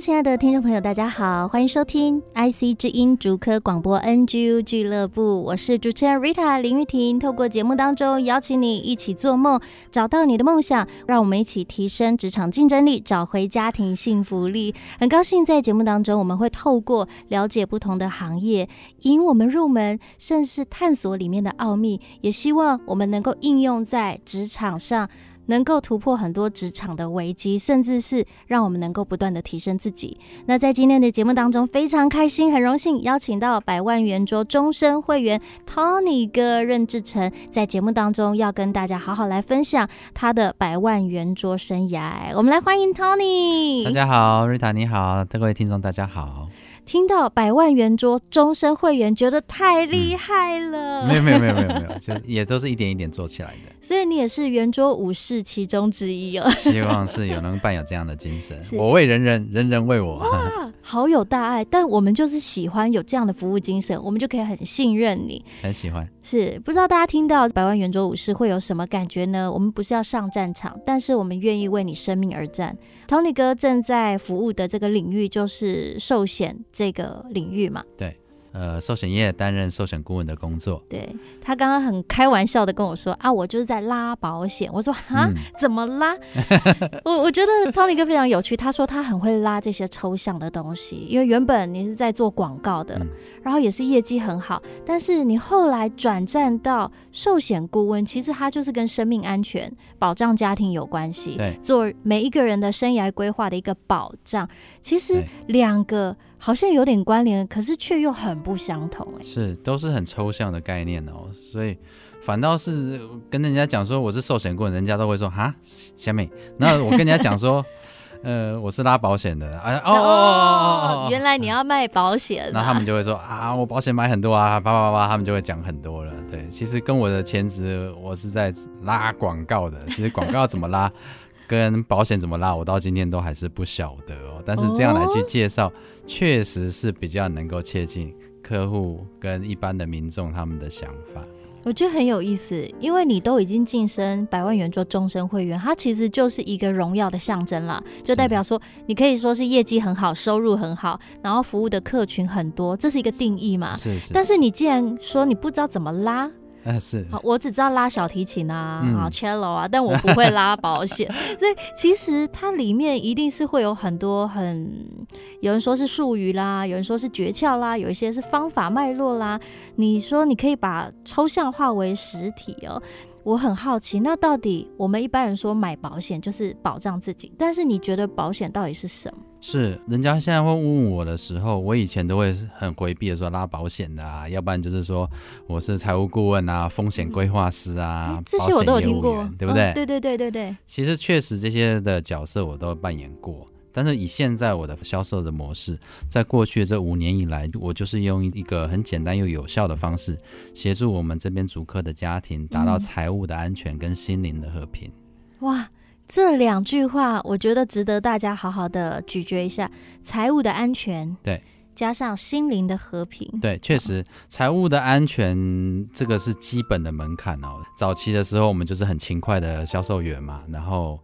亲爱的听众朋友，大家好，欢迎收听 IC 之音竹科广播 NGU 俱乐部，我是主持人 Rita 林玉婷。透过节目当中邀请你一起做梦，找到你的梦想，让我们一起提升职场竞争力，找回家庭幸福力。很高兴在节目当中，我们会透过了解不同的行业，引我们入门，甚至探索里面的奥秘，也希望我们能够应用在职场上。能够突破很多职场的危机，甚至是让我们能够不断的提升自己。那在今天的节目当中，非常开心，很荣幸邀请到百万圆桌终身会员 Tony 哥任志成，在节目当中要跟大家好好来分享他的百万圆桌生涯。我们来欢迎 Tony。大家好，Rita 你好，各位听众大家好。听到百万圆桌终身会员，觉得太厉害了。嗯、没有没有没有没有没有，就也都是一点一点做起来的。所以你也是圆桌武士其中之一哦。希望是有能伴有这样的精神，我为人人，人人为我。哇，好有大爱！但我们就是喜欢有这样的服务精神，我们就可以很信任你。很喜欢。是不知道大家听到百万圆桌武士会有什么感觉呢？我们不是要上战场，但是我们愿意为你生命而战。Tony 哥正在服务的这个领域就是寿险这个领域嘛？对。呃，寿险业担任寿险顾问的工作。对，他刚刚很开玩笑的跟我说啊，我就是在拉保险。我说啊，嗯、怎么拉？我我觉得 Tony 哥非常有趣。他说他很会拉这些抽象的东西，因为原本你是在做广告的，嗯、然后也是业绩很好，但是你后来转战到寿险顾问，其实他就是跟生命安全、保障家庭有关系，对，做每一个人的生涯规划的一个保障。其实两个。好像有点关联，可是却又很不相同哎。是，都是很抽象的概念哦，所以反倒是跟人家讲说我是寿险顾问，人家都会说哈，小美。那我跟人家讲说，呃，我是拉保险的，哎哦哦哦，哦，哦，原来你要卖保险，啊，那他们就会说啊，我保险买很多啊，叭叭叭叭，他们就会讲很多了。对，其实跟我的前职，我是在拉广告的，其实广告怎么拉？跟保险怎么拉，我到今天都还是不晓得哦。但是这样来去介绍，确实是比较能够切近客户跟一般的民众他们的想法。我觉得很有意思，因为你都已经晋升百万元做终身会员，它其实就是一个荣耀的象征了，就代表说你可以说是业绩很好，收入很好，然后服务的客群很多，这是一个定义嘛。是是。但是你既然说你不知道怎么拉。啊，是，我只知道拉小提琴啊，嗯、啊，cello 啊，但我不会拉保险，所以其实它里面一定是会有很多很，有人说是术语啦，有人说是诀窍啦，有一些是方法脉络啦。你说你可以把抽象化为实体哦。我很好奇，那到底我们一般人说买保险就是保障自己，但是你觉得保险到底是什么？是人家现在会问我的时候，我以前都会很回避的说拉保险的啊，要不然就是说我是财务顾问啊，风险规划师啊，嗯、这些我都有听过，对不对？哦、对对对对对。其实确实这些的角色我都扮演过。但是以现在我的销售的模式，在过去的这五年以来，我就是用一个很简单又有效的方式，协助我们这边竹科的家庭达到财务的安全跟心灵的和平。哇，这两句话我觉得值得大家好好的咀嚼一下：财务的安全，对，加上心灵的和平。对，确实，财务的安全这个是基本的门槛哦。早期的时候，我们就是很勤快的销售员嘛，然后。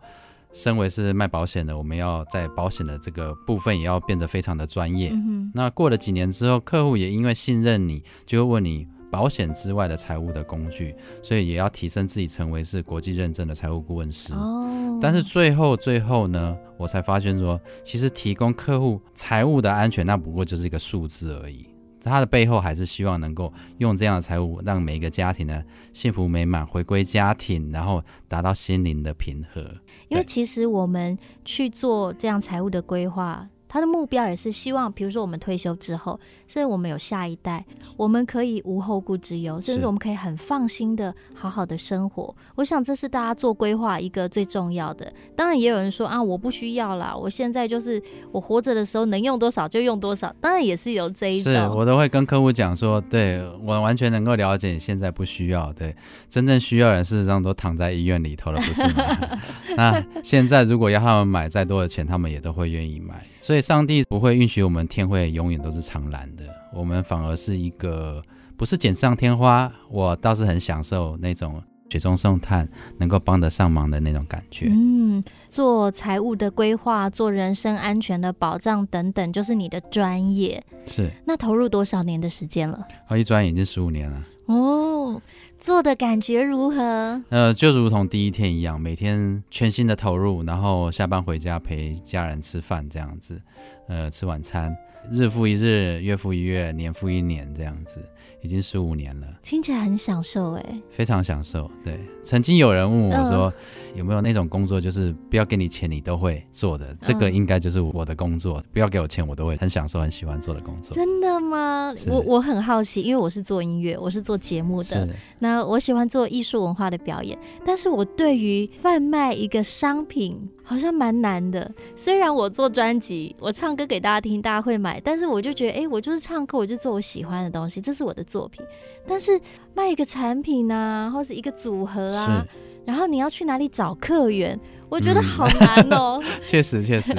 身为是卖保险的，我们要在保险的这个部分也要变得非常的专业。嗯、那过了几年之后，客户也因为信任你，就会问你保险之外的财务的工具，所以也要提升自己，成为是国际认证的财务顾问师。哦。但是最后最后呢，我才发现说，其实提供客户财务的安全，那不过就是一个数字而已。他的背后还是希望能够用这样的财务，让每一个家庭呢幸福美满，回归家庭，然后达到心灵的平和。因为其实我们去做这样财务的规划。他的目标也是希望，比如说我们退休之后，甚至我们有下一代，我们可以无后顾之忧，甚至我们可以很放心的好好的生活。我想这是大家做规划一个最重要的。当然也有人说啊，我不需要啦，我现在就是我活着的时候能用多少就用多少。当然也是有这一种，是我都会跟客户讲说，对我完全能够了解你现在不需要，对，真正需要的人事实上都躺在医院里头了，不是吗？那现在如果要他们买再多的钱，他们也都会愿意买，所以。上帝不会允许我们天会永远都是常蓝的，我们反而是一个不是锦上添花。我倒是很享受那种雪中送炭，能够帮得上忙的那种感觉。嗯，做财务的规划，做人身安全的保障等等，就是你的专业。是。那投入多少年的时间了？哦，一转眼已经十五年了。哦。做的感觉如何？呃，就如同第一天一样，每天全心的投入，然后下班回家陪家人吃饭这样子，呃，吃晚餐，日复一日，月复一月，年复一年这样子。已经十五年了，听起来很享受哎，非常享受。对，曾经有人问我说，呃、有没有那种工作，就是不要给你钱，你都会做的？这个应该就是我的工作，不要给我钱，我都会很享受、很喜欢做的工作。真的吗？我我很好奇，因为我是做音乐，我是做节目的，那我喜欢做艺术文化的表演，但是我对于贩卖一个商品。好像蛮难的，虽然我做专辑，我唱歌给大家听，大家会买，但是我就觉得，哎、欸，我就是唱歌，我就做我喜欢的东西，这是我的作品。但是卖一个产品啊，或是一个组合啊，然后你要去哪里找客源？我觉得好难哦、喔。确、嗯、实，确实，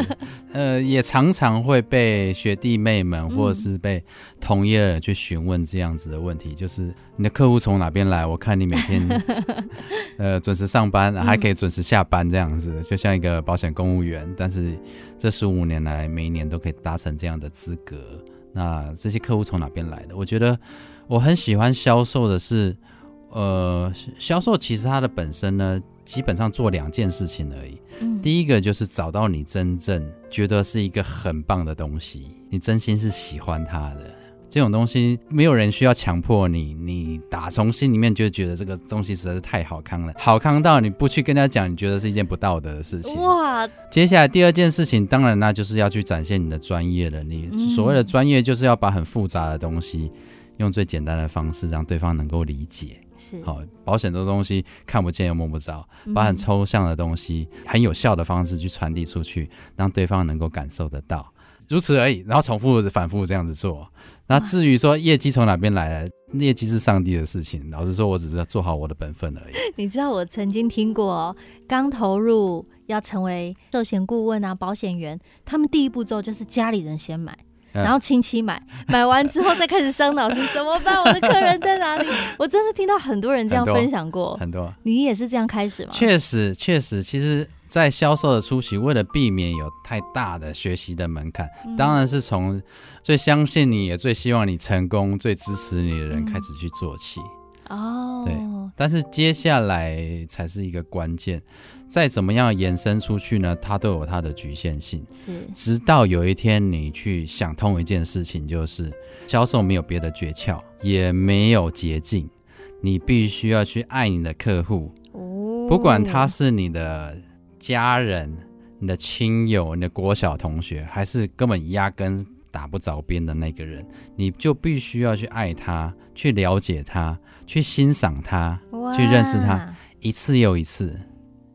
呃，也常常会被学弟妹们或者是被同业去询问这样子的问题，就是你的客户从哪边来？我看你每天 呃准时上班，还可以准时下班这样子，就像一个保险公务员。但是这十五年来，每一年都可以达成这样的资格。那这些客户从哪边来的？我觉得我很喜欢销售的是，呃，销售其实它的本身呢。基本上做两件事情而已。嗯，第一个就是找到你真正觉得是一个很棒的东西，你真心是喜欢它的这种东西，没有人需要强迫你，你打从心里面就觉得这个东西实在是太好康了，好康到你不去跟他讲，你觉得是一件不道德的事情。哇！接下来第二件事情，当然那就是要去展现你的专业了。你所谓的专业，就是要把很复杂的东西用最简单的方式让对方能够理解。是好，保险这东西看不见又摸不着，把很抽象的东西很有效的方式去传递出去，让对方能够感受得到，如此而已。然后重复反复这样子做。那至于说业绩从哪边来的，业绩是上帝的事情。老实说，我只是要做好我的本分而已。你知道我曾经听过哦，刚投入要成为寿险顾问啊，保险员，他们第一步骤就是家里人先买。然后亲戚买，买完之后再开始伤脑筋，怎么办？我的客人在哪里？我真的听到很多人这样分享过，很多。很多。你也是这样开始吗？确实，确实，其实，在销售的初期，为了避免有太大的学习的门槛，嗯、当然是从最相信你也最希望你成功、最支持你的人开始去做起。哦、嗯，对。但是接下来才是一个关键。再怎么样延伸出去呢，它都有它的局限性。是，直到有一天你去想通一件事情，就是销售没有别的诀窍，也没有捷径，你必须要去爱你的客户。哦，不管他是你的家人、你的亲友、你的国小同学，还是根本压根打不着边的那个人，你就必须要去爱他，去了解他，去欣赏他，去认识他，一次又一次。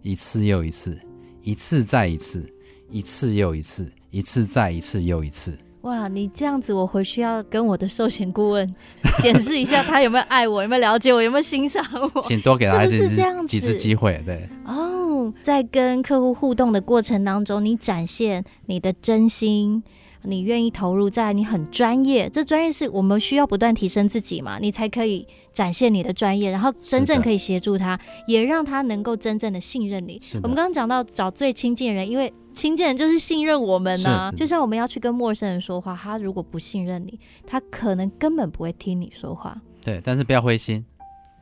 一次又一次，一次再一次，一次又一次，一次再一次又一次。哇，你这样子，我回去要跟我的寿险顾问 检视一下，他有没有爱我，有没有了解我，有没有欣赏我。请多给他一次几次机会，对。哦，在跟客户互动的过程当中，你展现你的真心。你愿意投入在你很专业，这专业是我们需要不断提升自己嘛，你才可以展现你的专业，然后真正可以协助他，也让他能够真正的信任你。我们刚刚讲到找最亲近的人，因为亲近人就是信任我们呐。就像我们要去跟陌生人说话，他如果不信任你，他可能根本不会听你说话。对，但是不要灰心，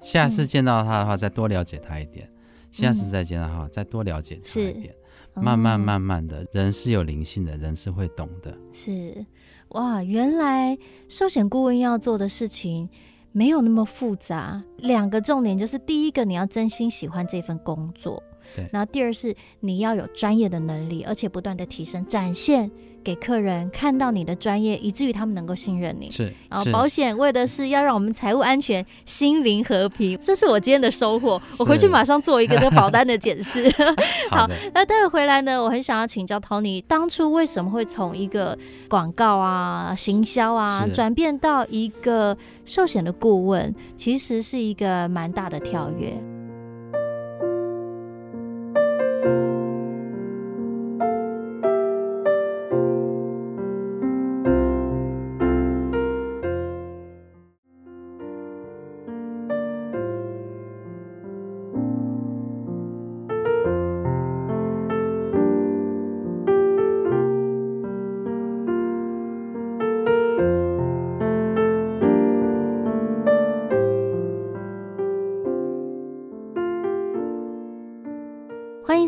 下次见到他的话，再多了解他一点；嗯、下次再见到他，再多了解他一点。慢慢慢慢的，人是有灵性的，人是会懂的。是，哇，原来寿险顾问要做的事情没有那么复杂。两个重点就是，第一个你要真心喜欢这份工作，对。然后第二是你要有专业的能力，而且不断的提升，展现。给客人看到你的专业，以至于他们能够信任你。是，然后保险为的是要让我们财务安全、心灵和平。这是我今天的收获。我回去马上做一个这个保单的检视。好，那待会回来呢，我很想要请教 Tony，当初为什么会从一个广告啊、行销啊，转变到一个寿险的顾问？其实是一个蛮大的跳跃。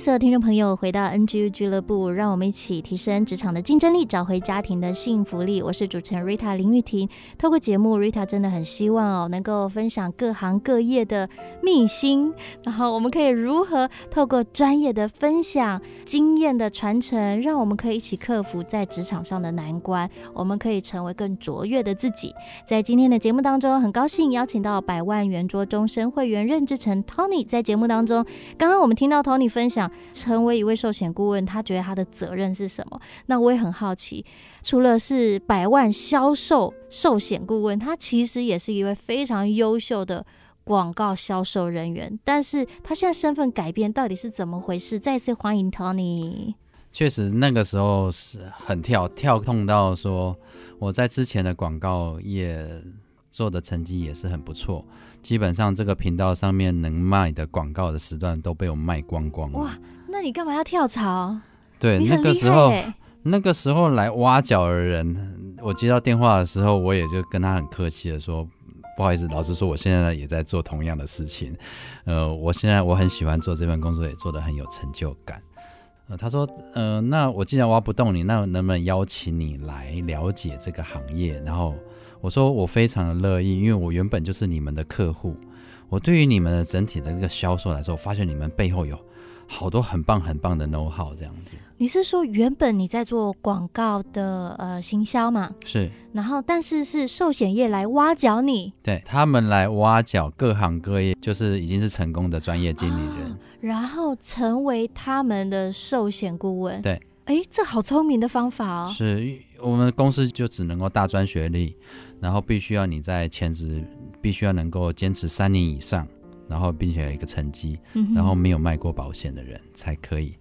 所有听众朋友，回到 NGU 俱乐部，让我们一起提升职场的竞争力，找回家庭的幸福力。我是主持人 Rita 林玉婷。透过节目，Rita 真的很希望哦，能够分享各行各业的秘辛，然后我们可以如何透过专业的分享、经验的传承，让我们可以一起克服在职场上的难关，我们可以成为更卓越的自己。在今天的节目当中，很高兴邀请到百万圆桌终身会员任志成 Tony 在节目当中。刚刚我们听到 Tony 分享。成为一位寿险顾问，他觉得他的责任是什么？那我也很好奇，除了是百万销售寿险顾问，他其实也是一位非常优秀的广告销售人员。但是他现在身份改变，到底是怎么回事？再次欢迎 Tony。确实，那个时候是很跳跳痛到说，我在之前的广告业做的成绩也是很不错，基本上这个频道上面能卖的广告的时段都被我卖光光了。哇！那你干嘛要跳槽？对，那个时候，那个时候来挖角的人，我接到电话的时候，我也就跟他很客气的说，不好意思，老实说，我现在也在做同样的事情。呃，我现在我很喜欢做这份工作，也做得很有成就感。呃，他说，呃，那我既然挖不动你，那能不能邀请你来了解这个行业？然后我说，我非常的乐意，因为我原本就是你们的客户。我对于你们的整体的这个销售来说，我发现你们背后有。好多很棒很棒的 know how 这样子。你是说原本你在做广告的呃行销嘛？是。然后但是是寿险业来挖角你？对，他们来挖角各行各业，就是已经是成功的专业经理人，啊，然后成为他们的寿险顾问。对。哎，这好聪明的方法哦。是我们公司就只能够大专学历，然后必须要你在前职必须要能够坚持三年以上。然后，并且有一个成绩，然后没有卖过保险的人才可以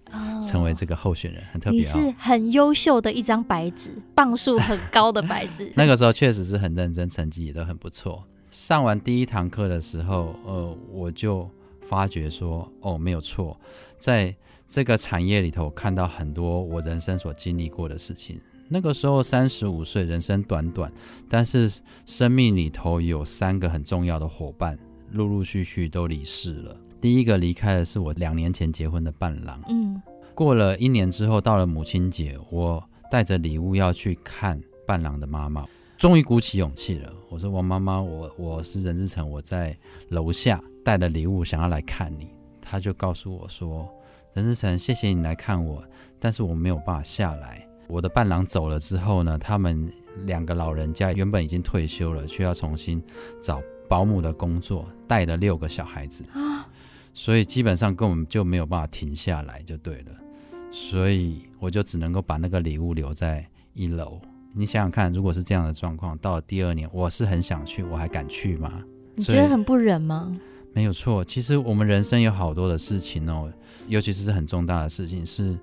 成为这个候选人，很特别。你是很优秀的一张白纸，磅数很高的白纸。那个时候确实是很认真，成绩也都很不错。上完第一堂课的时候，呃，我就发觉说，哦，没有错，在这个产业里头看到很多我人生所经历过的事情。那个时候三十五岁，人生短短，但是生命里头有三个很重要的伙伴。陆陆续续都离世了。第一个离开的是我两年前结婚的伴郎。嗯，过了一年之后，到了母亲节，我带着礼物要去看伴郎的妈妈，终于鼓起勇气了。我说：“王妈妈，我我是任志成，我在楼下带了礼物想要来看你。”他就告诉我说：“任志成，谢谢你来看我，但是我没有办法下来。我的伴郎走了之后呢，他们两个老人家原本已经退休了，却要重新找。”保姆的工作带了六个小孩子啊，所以基本上根本就没有办法停下来，就对了。所以我就只能够把那个礼物留在一楼。你想想看，如果是这样的状况，到了第二年，我是很想去，我还敢去吗？你觉得很不忍吗？没有错，其实我们人生有好多的事情哦，尤其是很重大的事情，是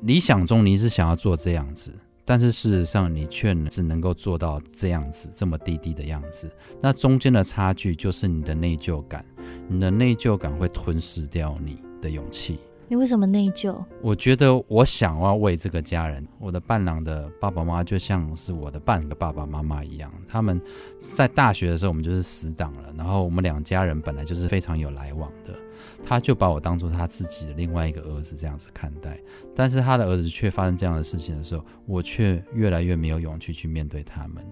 理想中你是想要做这样子。但是事实上，你却只能够做到这样子，这么低低的样子。那中间的差距就是你的内疚感，你的内疚感会吞噬掉你的勇气。你为什么内疚？我觉得我想要为这个家人，我的伴郎的爸爸妈妈就像是我的半个爸爸妈妈一样。他们在大学的时候，我们就是死党了。然后我们两家人本来就是非常有来往的，他就把我当做他自己的另外一个儿子这样子看待。但是他的儿子却发生这样的事情的时候，我却越来越没有勇气去面对他们。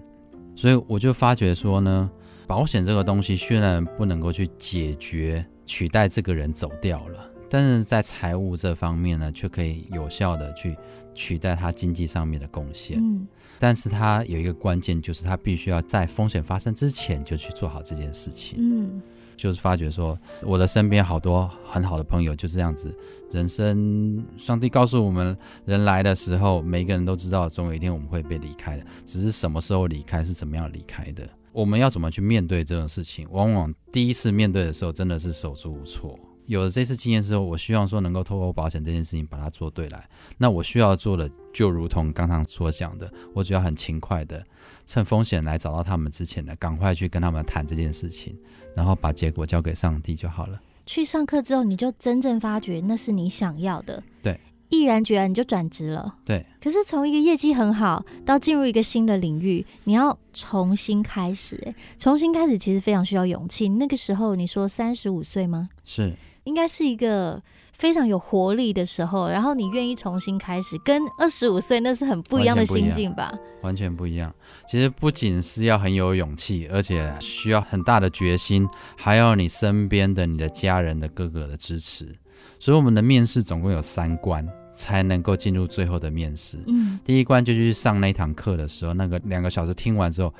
所以我就发觉说呢，保险这个东西虽然不能够去解决、取代这个人走掉了。但是在财务这方面呢，却可以有效的去取代他经济上面的贡献。嗯，但是他有一个关键，就是他必须要在风险发生之前就去做好这件事情。嗯，就是发觉说，我的身边好多很好的朋友就是这样子。人生，上帝告诉我们，人来的时候，每个人都知道，总有一天我们会被离开的，只是什么时候离开，是怎么样离开的。我们要怎么去面对这种事情？往往第一次面对的时候，真的是手足无措。有了这次经验之后，我希望说能够透过保险这件事情把它做对来。那我需要做的，就如同刚刚所讲的，我只要很勤快的，趁风险来找到他们之前呢，赶快去跟他们谈这件事情，然后把结果交给上帝就好了。去上课之后，你就真正发觉那是你想要的。对。毅然决然你就转职了，对。可是从一个业绩很好到进入一个新的领域，你要重新开始，哎，重新开始其实非常需要勇气。那个时候你说三十五岁吗？是，应该是一个非常有活力的时候。然后你愿意重新开始，跟二十五岁那是很不一样的心境吧？完全不一样。其实不仅是要很有勇气，而且需要很大的决心，还有你身边的你的家人的哥哥的支持。所以我们的面试总共有三关。才能够进入最后的面试。嗯，第一关就去上那堂课的时候，那个两个小时听完之后，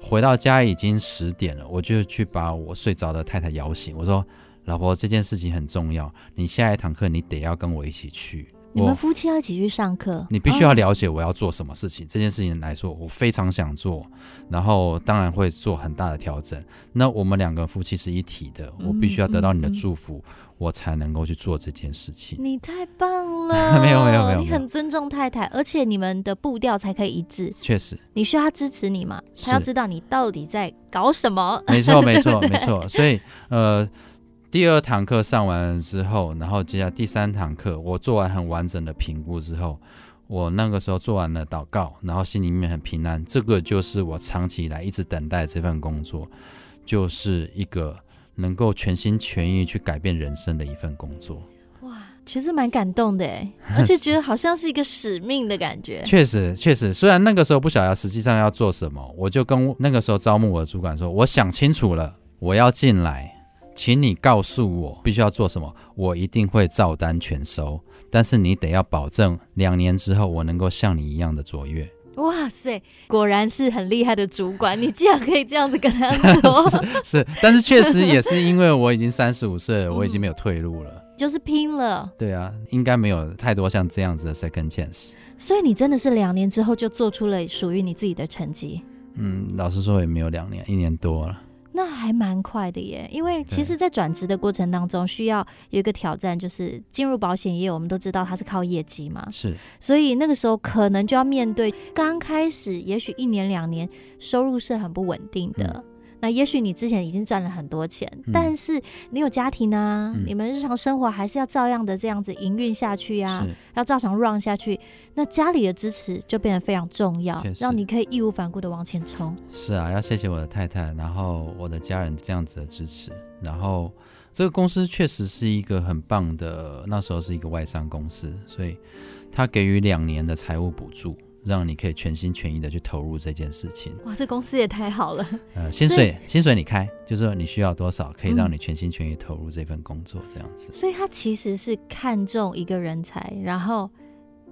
回到家已经十点了，我就去把我睡着的太太摇醒。我说：“老婆，这件事情很重要，你下一堂课你得要跟我一起去。”你们夫妻要一起去上课，你必须要了解我要做什么事情。哦、这件事情来说，我非常想做，然后当然会做很大的调整。那我们两个夫妻是一体的，我必须要得到你的祝福，嗯嗯嗯、我才能够去做这件事情。你太棒了，没有没有没有，你很尊重太太，而且你们的步调才可以一致。确实，你需要他支持你嘛？他要知道你到底在搞什么。没错没错没错，所以呃。第二堂课上完了之后，然后接下来第三堂课，我做完很完整的评估之后，我那个时候做完了祷告，然后心里面很平安。这个就是我长期以来一直等待这份工作，就是一个能够全心全意去改变人生的一份工作。哇，其实蛮感动的哎，而且觉得好像是一个使命的感觉。确实，确实，虽然那个时候不晓得实际上要做什么，我就跟那个时候招募我的主管说，我想清楚了，我要进来。请你告诉我必须要做什么，我一定会照单全收。但是你得要保证两年之后我能够像你一样的卓越。哇塞，果然是很厉害的主管，你竟然可以这样子跟他说。是，是，但是确实也是因为我已经三十五岁了，我已经没有退路了，嗯，就是拼了。对啊，应该没有太多像这样子的 second chance。所以你真的是两年之后就做出了属于你自己的成绩。嗯，老实说也没有两年，一年多了。那还蛮快的耶，因为其实，在转职的过程当中，需要有一个挑战，就是进入保险业。我们都知道它是靠业绩嘛，是，所以那个时候可能就要面对刚开始，也许一年两年收入是很不稳定的。嗯那也许你之前已经赚了很多钱，嗯、但是你有家庭啊，嗯、你们日常生活还是要照样的这样子营运下去呀、啊，要照常 run 下去。那家里的支持就变得非常重要，让你可以义无反顾的往前冲。是啊，要谢谢我的太太，然后我的家人这样子的支持，然后这个公司确实是一个很棒的，那时候是一个外商公司，所以他给予两年的财务补助。让你可以全心全意的去投入这件事情。哇，这公司也太好了。呃，薪水薪水你开，就是说你需要多少，可以让你全心全意投入这份工作，这样子。所以他其实是看中一个人才，然后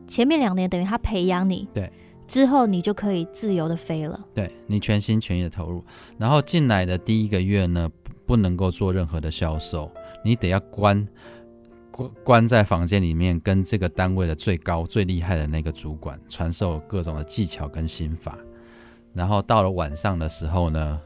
前面两年等于他培养你，对，之后你就可以自由的飞了。对，你全心全意的投入，然后进来的第一个月呢，不能够做任何的销售，你得要关。关在房间里面，跟这个单位的最高、最厉害的那个主管传授各种的技巧跟心法。然后到了晚上的时候呢，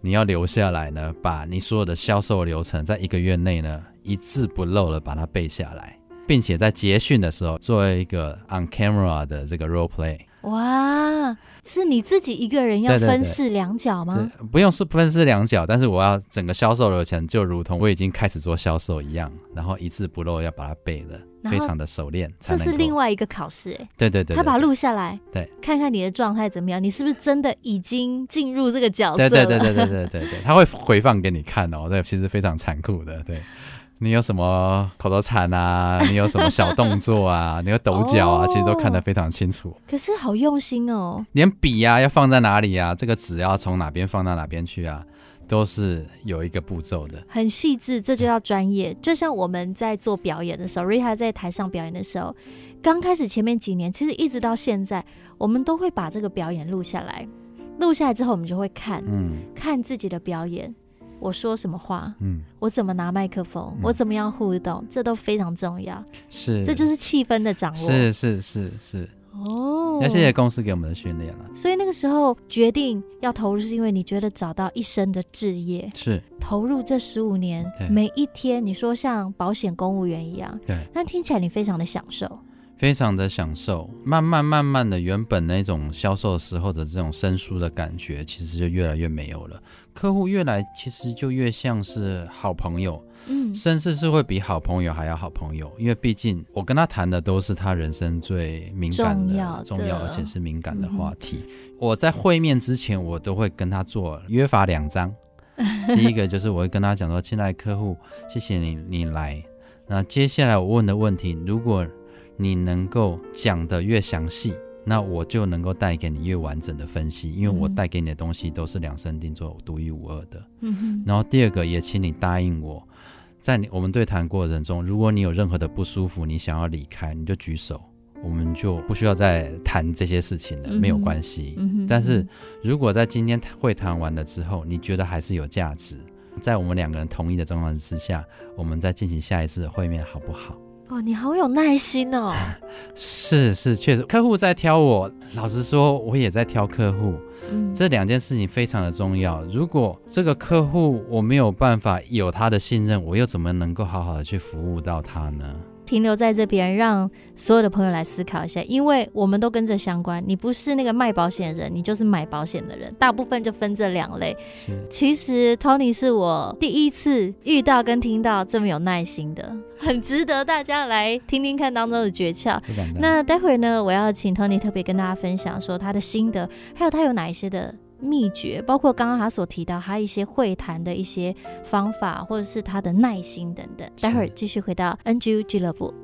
你要留下来呢，把你所有的销售流程，在一个月内呢，一字不漏的把它背下来，并且在结训的时候做一个 on camera 的这个 role play，哇，是你自己一个人要分饰两角吗？不用是分饰两角，但是我要整个销售流程就如同我已经开始做销售一样，然后一字不漏要把它背了非常的熟练。这是另外一个考试，哎，对对对，他把它录下来，对，看看你的状态怎么样，你是不是真的已经进入这个角色？对对对对对对对对，他会回放给你看哦，对，其实非常残酷的，对。你有什么口头禅啊？你有什么小动作啊？你有抖脚啊？其实都看得非常清楚。可是好用心哦，连笔啊要放在哪里啊？这个纸要从哪边放到哪边去啊？都是有一个步骤的，很细致，这就要专业。就像我们在做表演的时候，Rita 在台上表演的时候，刚开始前面几年，其实一直到现在，我们都会把这个表演录下来。录下来之后，我们就会看，嗯，看自己的表演。我说什么话？嗯，我怎么拿麦克风？嗯、我怎么样互动？这都非常重要。是，这就是气氛的掌握。是是是是。哦，那谢谢公司给我们的训练了。所以那个时候决定要投入，是因为你觉得找到一生的志业。是。投入这十五年，每一天，你说像保险公务员一样。对。但听起来你非常的享受。非常的享受，慢慢慢慢的，原本那种销售时候的这种生疏的感觉，其实就越来越没有了。客户越来，其实就越像是好朋友，嗯，甚至是会比好朋友还要好朋友。因为毕竟我跟他谈的都是他人生最敏感的、重要，重要而且是敏感的话题。嗯、我在会面之前，我都会跟他做约法两章。第一个就是我会跟他讲说：“亲爱的客户，谢谢你，你来。那接下来我问的问题，如果……”你能够讲的越详细，那我就能够带给你越完整的分析，因为我带给你的东西都是量身定做、独一无二的。嗯哼。然后第二个，也请你答应我，在你我们对谈过程中，如果你有任何的不舒服，你想要离开，你就举手，我们就不需要再谈这些事情了，没有关系。嗯哼。但是如果在今天会谈完了之后，你觉得还是有价值，在我们两个人同意的状况之下，我们再进行下一次的会面，好不好？哦，你好有耐心哦！是是，确实，客户在挑我，老实说，我也在挑客户。嗯，这两件事情非常的重要。如果这个客户我没有办法有他的信任，我又怎么能够好好的去服务到他呢？停留在这边，让所有的朋友来思考一下，因为我们都跟这相关。你不是那个卖保险的人，你就是买保险的人，大部分就分这两类。是，其实 Tony 是我第一次遇到跟听到这么有耐心的，很值得大家来听听看当中的诀窍。那待会呢，我要请 Tony 特别跟大家分享说他的心得，还有他有哪一些的。秘诀包括刚刚他所提到他一些会谈的一些方法，或者是他的耐心等等。待会儿继续回到 NGU 俱乐部。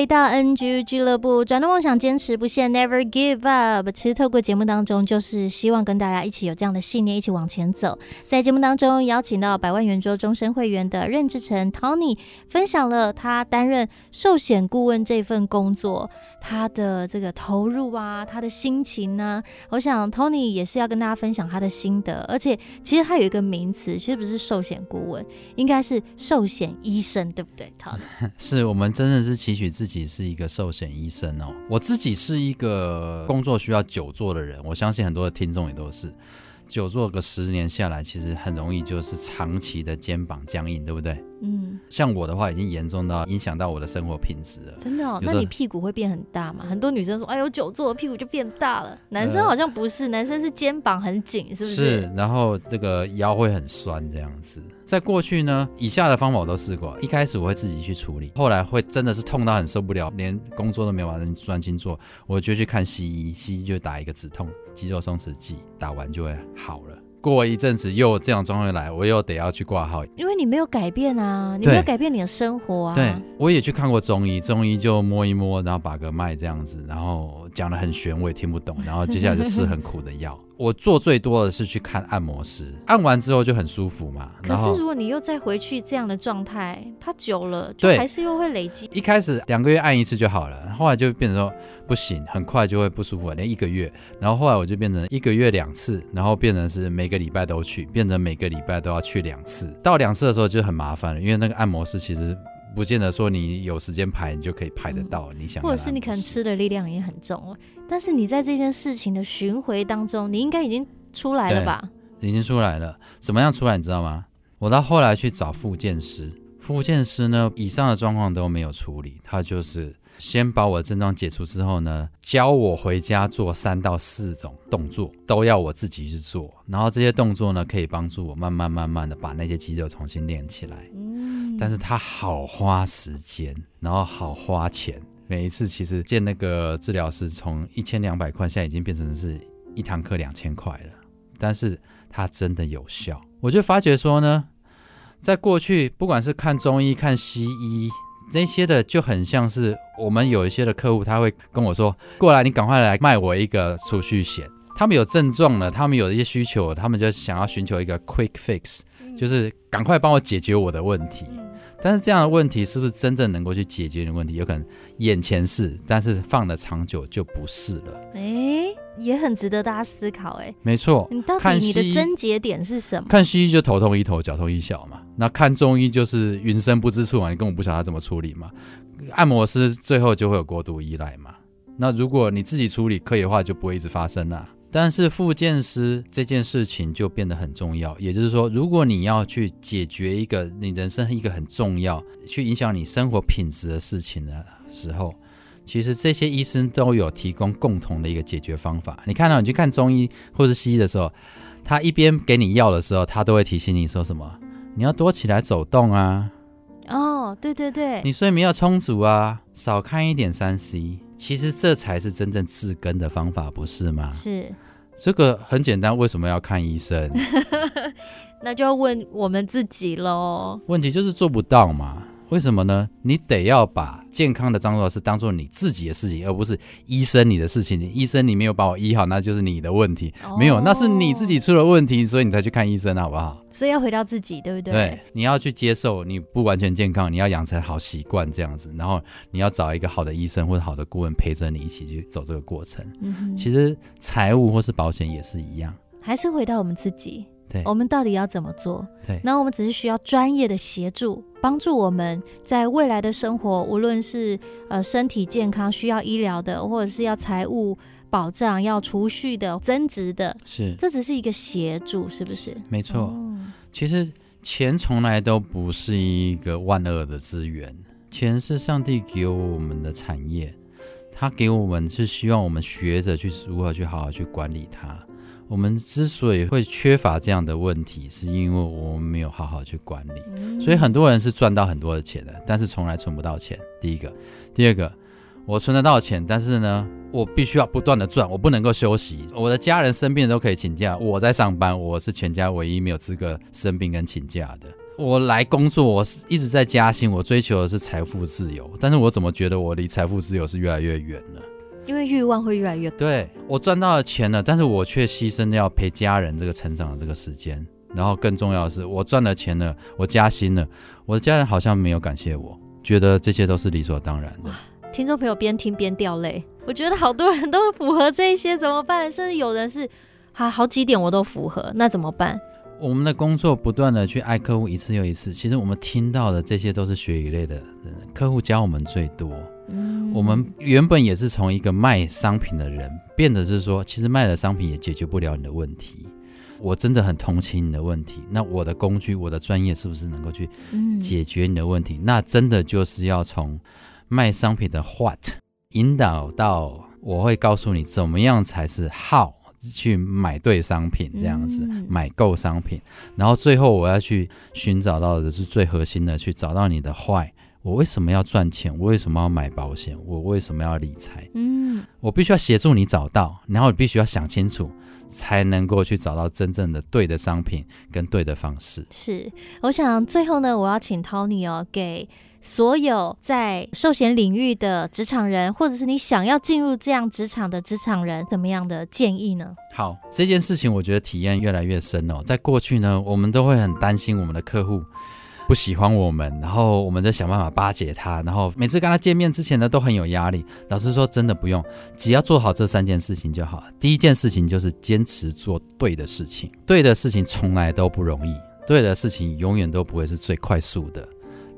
回到 NG 俱乐部，转动梦想，坚持不懈，Never give up。其实透过节目当中，就是希望跟大家一起有这样的信念，一起往前走。在节目当中，邀请到百万圆桌终身会员的任志成 Tony，分享了他担任寿险顾问这份工作，他的这个投入啊，他的心情呢、啊。我想 Tony 也是要跟大家分享他的心得，而且其实他有一个名词，其实不是寿险顾问，应该是寿险医生，对不对？Tony 是我们真的是期许。自己是一个寿险医生哦，我自己是一个工作需要久坐的人，我相信很多的听众也都是。久坐个十年下来，其实很容易就是长期的肩膀僵硬，对不对？嗯，像我的话，已经严重到影响到我的生活品质了。真的哦？那你屁股会变很大吗？很多女生说，哎呦，久坐屁股就变大了。男生好像不是，呃、男生是肩膀很紧，是不是？是，然后这个腰会很酸这样子。在过去呢，以下的方法我都试过。一开始我会自己去处理，后来会真的是痛到很受不了，连工作都没有办法专心做，我就去看西医，西医就打一个止痛肌肉松弛剂，打完就会好了。过一阵子又这样状况来，我又得要去挂号，因为你没有改变啊，你没有改变你的生活啊。对，我也去看过中医，中医就摸一摸，然后把个脉这样子，然后讲的很玄，我也听不懂。然后接下来就吃很苦的药。我做最多的是去看按摩师，按完之后就很舒服嘛。可是如果你又再回去这样的状态，它久了就还是又会累积。一开始两个月按一次就好了，后来就变成说不行，很快就会不舒服，连一个月。然后后来我就变成一个月两次，然后变成是每个礼拜都去，变成每个礼拜都要去两次。到两次的时候就很麻烦了，因为那个按摩师其实。不见得说你有时间排，你就可以排得到。嗯、你想，或者是你可能吃的力量也很重了，但是你在这件事情的巡回当中，你应该已经出来了吧？已经出来了。怎么样出来？你知道吗？我到后来去找复健师，复健师呢，以上的状况都没有处理，他就是。先把我的症状解除之后呢，教我回家做三到四种动作，都要我自己去做。然后这些动作呢，可以帮助我慢慢慢慢的把那些肌肉重新练起来。嗯，但是它好花时间，然后好花钱。每一次其实见那个治疗师，从一千两百块，现在已经变成是一堂课两千块了。但是它真的有效，我就发觉说呢，在过去不管是看中医、看西医。那些的就很像是我们有一些的客户，他会跟我说：“过来，你赶快来卖我一个储蓄险。”他们有症状了，他们有一些需求，他们就想要寻求一个 quick fix，就是赶快帮我解决我的问题。但是这样的问题是不是真正能够去解决你的问题？有可能眼前是，但是放的长久就不是了。诶，也很值得大家思考。诶，没错。你到底你的症结点是什么？看西医就头痛医头，脚痛医脚嘛。那看中医就是云深不知处嘛，你根本不晓得他怎么处理嘛。按摩师最后就会有过度依赖嘛。那如果你自己处理可以的话，就不会一直发生了。但是复健师这件事情就变得很重要，也就是说，如果你要去解决一个你人生一个很重要、去影响你生活品质的事情的时候，其实这些医生都有提供共同的一个解决方法。你看到你去看中医或是西医的时候，他一边给你药的时候，他都会提醒你说什么？你要多起来走动啊！哦，对对对，你睡眠要充足啊，少看一点三 C。其实这才是真正治根的方法，不是吗？是，这个很简单，为什么要看医生？那就要问我们自己喽。问题就是做不到嘛。为什么呢？你得要把健康的张老师当做你自己的事情，而不是医生你的事情。你医生你没有把我医好，那就是你的问题。哦、没有，那是你自己出了问题，所以你才去看医生，好不好？所以要回到自己，对不对？对，你要去接受你不完全健康，你要养成好习惯这样子，然后你要找一个好的医生或者好的顾问陪着你一起去走这个过程。嗯，其实财务或是保险也是一样，还是回到我们自己。对，我们到底要怎么做？对，那我们只是需要专业的协助，帮助我们在未来的生活，无论是呃身体健康需要医疗的，或者是要财务保障、要储蓄的、增值的，是，这只是一个协助，是不是？没错。哦，其实钱从来都不是一个万恶的资源，钱是上帝给我们的产业，他给我们是希望我们学着去如何去好好去管理它。我们之所以会缺乏这样的问题，是因为我们没有好好去管理。所以很多人是赚到很多的钱的，但是从来存不到钱。第一个，第二个，我存得到钱，但是呢，我必须要不断的赚，我不能够休息。我的家人生病都可以请假，我在上班，我是全家唯一没有资格生病跟请假的。我来工作，我是一直在加薪，我追求的是财富自由，但是我怎么觉得我离财富自由是越来越远了？因为欲望会越来越多。对，我赚到了钱了，但是我却牺牲掉陪家人这个成长的这个时间。然后更重要的是，我赚了钱了，我加薪了，我的家人好像没有感谢我，觉得这些都是理所当然的。听众朋友边听边掉泪，我觉得好多人都符合这些，怎么办？甚至有人是啊好几点我都符合，那怎么办？我们的工作不断的去爱客户一次又一次，其实我们听到的这些都是血与泪的人，客户教我们最多。嗯，我们原本也是从一个卖商品的人，变得是说，其实卖了商品也解决不了你的问题。我真的很同情你的问题，那我的工具、我的专业是不是能够去解决你的问题？嗯，那真的就是要从卖商品的 what 引导到，我会告诉你怎么样才是 how 去买对商品，这样子买够商品，然后最后我要去寻找到的是最核心的，去找到你的 why。我为什么要赚钱？我为什么要买保险？我为什么要理财？嗯，我必须要协助你找到，然后你必须要想清楚，才能够去找到真正的对的商品跟对的方式。是，我想最后呢，我要请 Tony 哦，给所有在寿险领域的职场人，或者是你想要进入这样职场的职场人，怎么样的建议呢？好，这件事情我觉得体验越来越深哦。在过去呢，我们都会很担心我们的客户。不喜欢我们，然后我们在想办法巴结他，然后每次跟他见面之前呢，都很有压力。老师说，真的不用，只要做好这三件事情就好。第一件事情就是坚持做对的事情，对的事情从来都不容易，对的事情永远都不会是最快速的，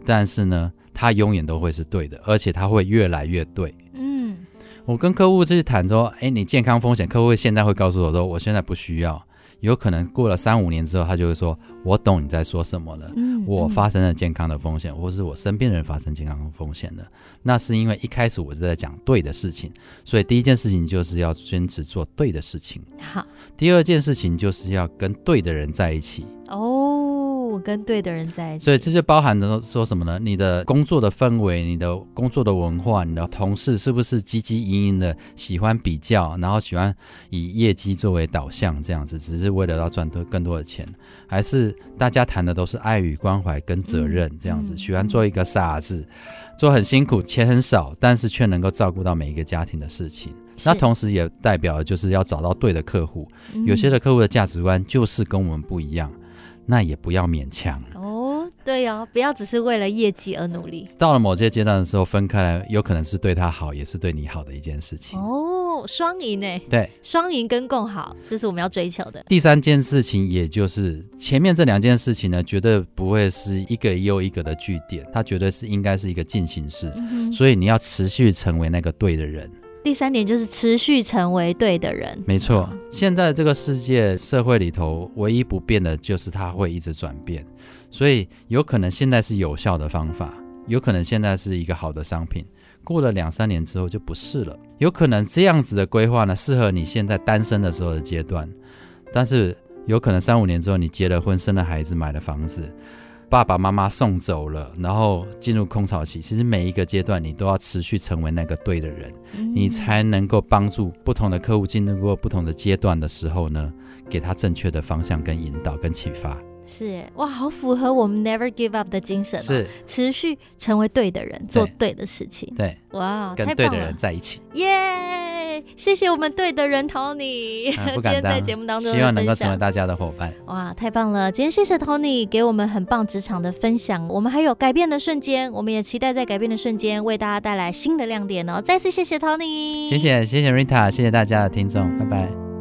但是呢，它永远都会是对的，而且它会越来越对。嗯，我跟客户就是谈说，哎，你健康风险，客户现在会告诉我说，我现在不需要。有可能过了三五年之后，他就会说：“我懂你在说什么了。嗯”嗯，我发生了健康的风险，或是我身边人发生健康的风险的，那是因为一开始我是在讲对的事情，所以第一件事情就是要坚持做对的事情。好，第二件事情就是要跟对的人在一起。哦。跟对的人在一起，所以这就包含着说什么呢？你的工作的氛围，你的工作的文化，你的同事是不是积极营营的喜欢比较，然后喜欢以业绩作为导向这样子，只是为了要赚多更多的钱，还是大家谈的都是爱与关怀跟责任这样子，喜欢做一个傻子，做很辛苦，钱很少，但是却能够照顾到每一个家庭的事情。那同时也代表就是要找到对的客户，有些的客户的价值观就是跟我们不一样。那也不要勉强哦，对哦，不要只是为了业绩而努力。到了某些阶段的时候，分开来，有可能是对他好，也是对你好的一件事情。哦，双赢呢？对，双赢跟共好，这是我们要追求的。第三件事情，也就是前面这两件事情呢，绝对不会是一个又一个的据点，它绝对是应该是一个进行式。嗯、所以你要持续成为那个对的人。第三点就是持续成为对的人。没错，现在这个世界社会里头，唯一不变的就是它会一直转变，所以有可能现在是有效的方法，有可能现在是一个好的商品，过了两三年之后就不是了。有可能这样子的规划呢，适合你现在单身的时候的阶段，但是有可能三五年之后你结了婚，生了孩子，买了房子。爸爸妈妈送走了，然后进入空巢期。其实每一个阶段，你都要持续成为那个对的人，嗯、你才能够帮助不同的客户进入过不同的阶段的时候呢，给他正确的方向跟引导跟启发。是哇，好符合我们 never give up 的精神，哦，是持续成为对的人，做对的事情。对，哇，跟对的人在一起。耶！谢谢我们队的人 Tony，嗯、今天在节目当中，希望能够成为大家的伙伴。哇，太棒了！今天谢谢 Tony 给我们很棒职场的分享。我们还有改变的瞬间，我们也期待在改变的瞬间为大家带来新的亮点哦。再次谢谢 Tony，谢谢谢谢 Rita，谢谢大家的听众，拜拜。